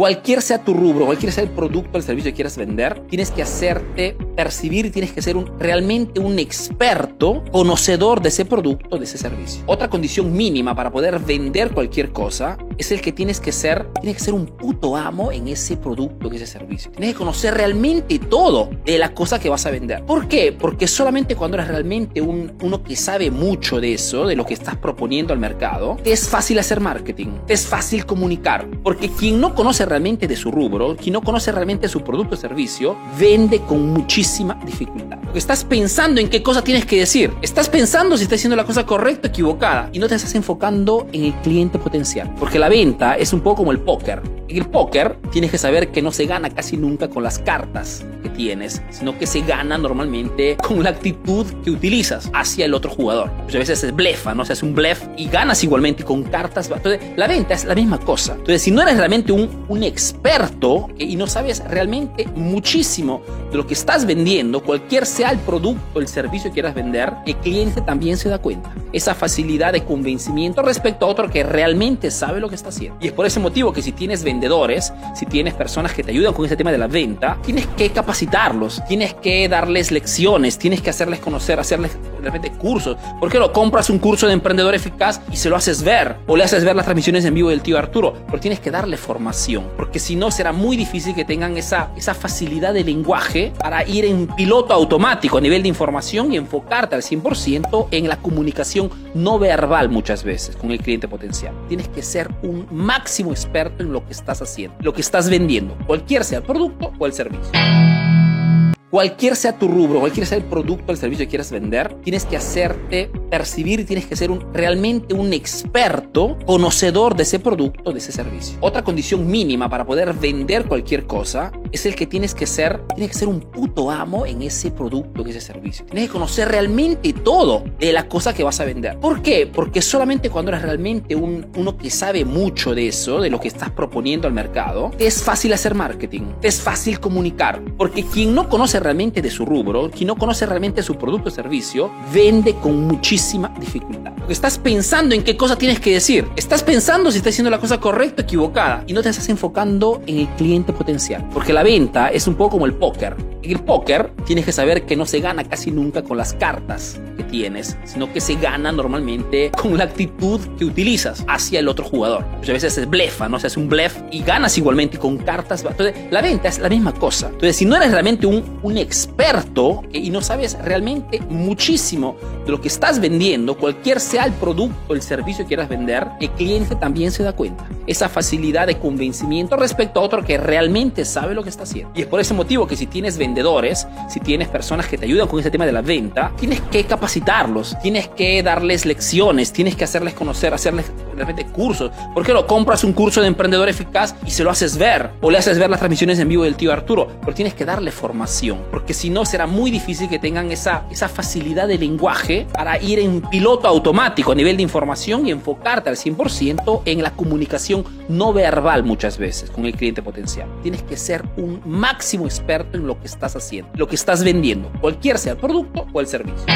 Cualquier sea tu rubro, cualquier sea el producto o el servicio que quieras vender, tienes que hacerte percibir tienes que ser un, realmente un experto, conocedor de ese producto, de ese servicio. Otra condición mínima para poder vender cualquier cosa es el que tienes que ser, tienes que ser un puto amo en ese producto, en ese servicio. Tienes que conocer realmente todo de la cosa que vas a vender. ¿Por qué? Porque solamente cuando eres realmente un, uno que sabe mucho de eso, de lo que estás proponiendo al mercado, te es fácil hacer marketing, te es fácil comunicar. Porque quien no conoce realmente de su rubro, quien no conoce realmente su producto o servicio, vende con muchísima dificultad. Porque estás pensando en qué cosa tienes que decir. Estás pensando si estás haciendo la cosa correcta o equivocada. Y no te estás enfocando en el cliente potencial. Porque la venta es un poco como el póker. El póker tienes que saber que no se gana casi nunca con las cartas que tienes, sino que se gana normalmente con la actitud que utilizas hacia el otro jugador. Muchas veces es blefa, ¿no? Se hace un blef y ganas igualmente con cartas. Entonces, la venta es la misma cosa. Entonces, si no eres realmente un, un experto y no sabes realmente muchísimo de lo que estás vendiendo, cualquier sea el producto o el servicio que quieras vender, el cliente también se da cuenta. Esa facilidad de convencimiento respecto a otro que realmente sabe lo que está haciendo. Y es por ese motivo que si tienes vendedores, si tienes personas que te ayudan con ese tema de la venta, tienes que capacitarlos, tienes que darles lecciones, tienes que hacerles conocer, hacerles repente cursos. ¿Por qué no compras un curso de emprendedor eficaz y se lo haces ver? O le haces ver las transmisiones en vivo del tío Arturo. Porque tienes que darle formación. Porque si no, será muy difícil que tengan esa, esa facilidad de lenguaje para ir en piloto automático a nivel de información y enfocarte al 100% en la comunicación no verbal muchas veces con el cliente potencial. Tienes que ser un máximo experto en lo que estás haciendo, lo que estás vendiendo, cualquier sea el producto o el servicio. Cualquier sea tu rubro, cualquier sea el producto el servicio que quieras vender, tienes que hacerte percibir tienes que ser un, realmente un experto, conocedor de ese producto, de ese servicio. Otra condición mínima para poder vender cualquier cosa es el que tienes que ser, tienes que ser un puto amo en ese producto, en ese servicio. Tienes que conocer realmente todo de la cosa que vas a vender. ¿Por qué? Porque solamente cuando eres realmente un, uno que sabe mucho de eso, de lo que estás proponiendo al mercado, es fácil hacer marketing, es fácil comunicar. Porque quien no conoce realmente de su rubro, quien no conoce realmente su producto o servicio, vende con muchísima dificultad. Porque estás pensando en qué cosa tienes que decir. Estás pensando si estás haciendo la cosa correcta o equivocada. Y no te estás enfocando en el cliente potencial. Porque la venta es un poco como el póker. El póker tienes que saber que no se gana casi nunca con las cartas que tienes, sino que se gana normalmente con la actitud que utilizas hacia el otro jugador. Muchas veces es blefa, ¿no? Se hace un blef y ganas igualmente con cartas. Entonces, la venta es la misma cosa. Entonces, si no eres realmente un, experto y no sabes realmente muchísimo de lo que estás vendiendo, cualquier sea el producto o el servicio que quieras vender, el cliente también se da cuenta. Esa facilidad de convencimiento respecto a otro que realmente sabe lo que está haciendo. Y es por ese motivo que si tienes vendedores, si tienes personas que te ayudan con ese tema de la venta, tienes que capacitarlos, tienes que darles lecciones, tienes que hacerles conocer, hacerles de repente cursos. ¿Por qué no compras un curso de emprendedor eficaz y se lo haces ver? O le haces ver las transmisiones en vivo del tío Arturo. Pero tienes que darle formación. Porque si no, será muy difícil que tengan esa, esa facilidad de lenguaje para ir en piloto automático a nivel de información y enfocarte al 100% en la comunicación no verbal muchas veces con el cliente potencial. Tienes que ser un máximo experto en lo que estás haciendo, lo que estás vendiendo, cualquier sea el producto o el servicio.